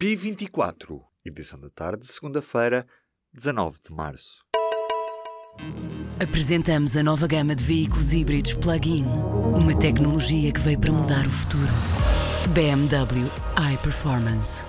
Pi 24, edição da tarde, segunda-feira, 19 de março. Apresentamos a nova gama de veículos híbridos plug-in. Uma tecnologia que veio para mudar o futuro. BMW iPerformance.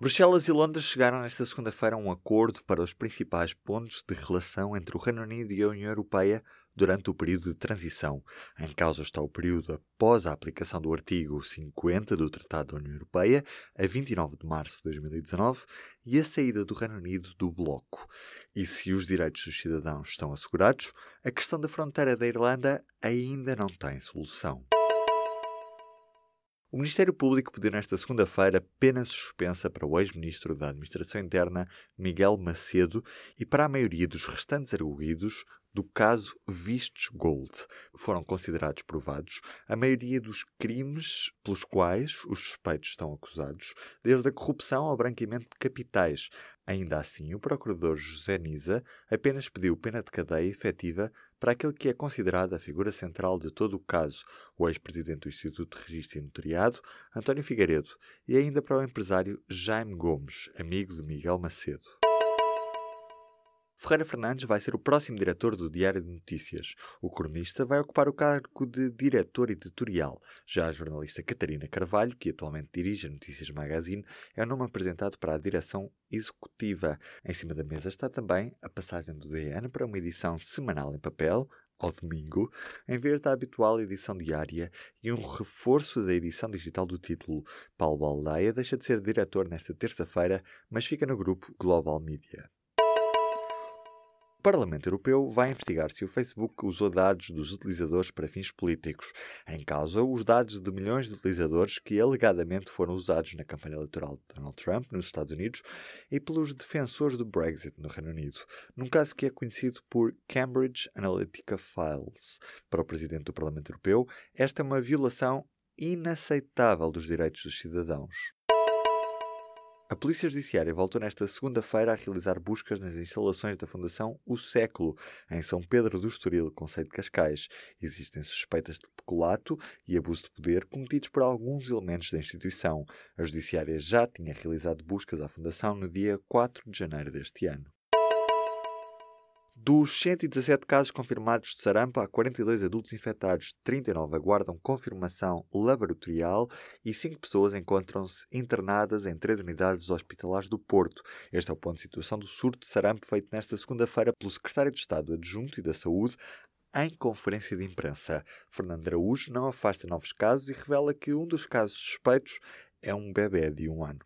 Bruxelas e Londres chegaram nesta segunda-feira a um acordo para os principais pontos de relação entre o Reino Unido e a União Europeia durante o período de transição. Em causa está o período após a aplicação do artigo 50 do Tratado da União Europeia, a 29 de março de 2019, e a saída do Reino Unido do bloco. E se os direitos dos cidadãos estão assegurados, a questão da fronteira da Irlanda ainda não tem solução. O Ministério Público pediu nesta segunda-feira pena suspensa para o ex-ministro da Administração Interna, Miguel Macedo, e para a maioria dos restantes arguídos do caso Vistos Gold. Foram considerados provados a maioria dos crimes pelos quais os suspeitos estão acusados, desde a corrupção ao branqueamento de capitais. Ainda assim, o procurador José Nisa apenas pediu pena de cadeia efetiva para aquele que é considerado a figura central de todo o caso, o ex-presidente do Instituto de Registro e Notariado, António Figueiredo, e ainda para o empresário Jaime Gomes, amigo de Miguel Macedo. Ferreira Fernandes vai ser o próximo diretor do Diário de Notícias. O cronista vai ocupar o cargo de diretor editorial. Já a jornalista Catarina Carvalho, que atualmente dirige a Notícias Magazine, é o nome apresentado para a direção executiva. Em cima da mesa está também a passagem do DN para uma edição semanal em papel, ao domingo, em vez da habitual edição diária e um reforço da edição digital do título. Paulo Baldeia deixa de ser diretor nesta terça-feira, mas fica no grupo Global Media. Parlamento Europeu vai investigar se o Facebook usou dados dos utilizadores para fins políticos. Em causa, os dados de milhões de utilizadores que alegadamente foram usados na campanha eleitoral de Donald Trump nos Estados Unidos e pelos defensores do Brexit no Reino Unido, num caso que é conhecido por Cambridge Analytica Files. Para o presidente do Parlamento Europeu, esta é uma violação inaceitável dos direitos dos cidadãos. Polícia Judiciária voltou nesta segunda-feira a realizar buscas nas instalações da Fundação O Século, em São Pedro do Estoril, Conselho de Cascais. Existem suspeitas de peculato e abuso de poder cometidos por alguns elementos da instituição. A Judiciária já tinha realizado buscas à Fundação no dia 4 de janeiro deste ano. Dos 117 casos confirmados de sarampo, há 42 adultos infectados, 39 aguardam confirmação laboratorial e 5 pessoas encontram-se internadas em três unidades hospitalares do Porto. Este é o ponto de situação do surto de sarampo feito nesta segunda-feira pelo Secretário de Estado Adjunto e da Saúde, em conferência de imprensa. Fernando Araújo não afasta novos casos e revela que um dos casos suspeitos é um bebê de um ano.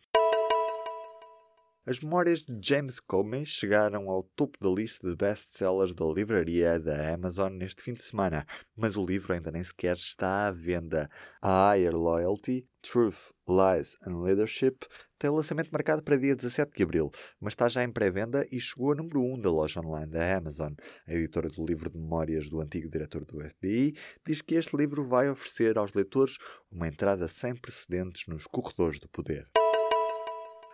As memórias de James Comey chegaram ao topo da lista de best-sellers da livraria da Amazon neste fim de semana, mas o livro ainda nem sequer está à venda. A Higher Loyalty, Truth, Lies and Leadership tem o lançamento marcado para dia 17 de abril, mas está já em pré-venda e chegou a número 1 da loja online da Amazon. A editora do livro de memórias do antigo diretor do FBI diz que este livro vai oferecer aos leitores uma entrada sem precedentes nos corredores do poder.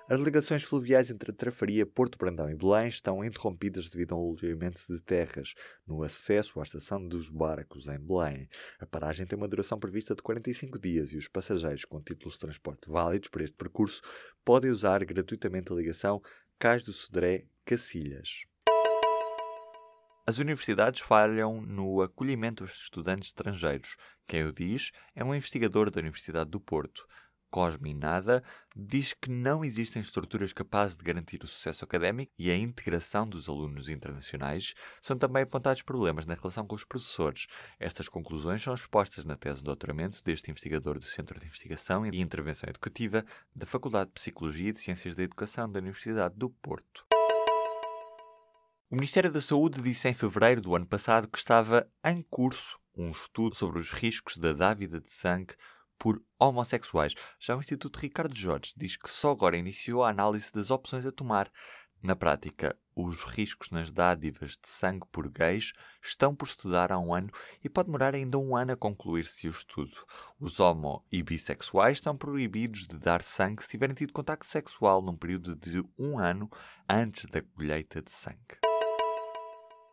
As ligações fluviais entre a Trafaria, Porto Brandão e Belém estão interrompidas devido ao alojamento de terras no acesso à estação dos barcos em Belém. A paragem tem uma duração prevista de 45 dias e os passageiros com títulos de transporte válidos para este percurso podem usar gratuitamente a ligação Cais do Sodré Cacilhas. As universidades falham no acolhimento dos estudantes estrangeiros. Quem o diz é um investigador da Universidade do Porto. Cosme Nada, diz que não existem estruturas capazes de garantir o sucesso académico e a integração dos alunos internacionais. São também apontados problemas na relação com os professores. Estas conclusões são expostas na tese de doutoramento deste investigador do Centro de Investigação e Intervenção Educativa da Faculdade de Psicologia e de Ciências da Educação da Universidade do Porto. O Ministério da Saúde disse em fevereiro do ano passado que estava em curso um estudo sobre os riscos da dávida de sangue por homossexuais. Já o Instituto Ricardo Jorge diz que só agora iniciou a análise das opções a tomar. Na prática, os riscos nas dádivas de sangue por gays estão por estudar há um ano e pode demorar ainda um ano a concluir-se o estudo. Os homo e bissexuais estão proibidos de dar sangue se tiverem tido contacto sexual num período de um ano antes da colheita de sangue.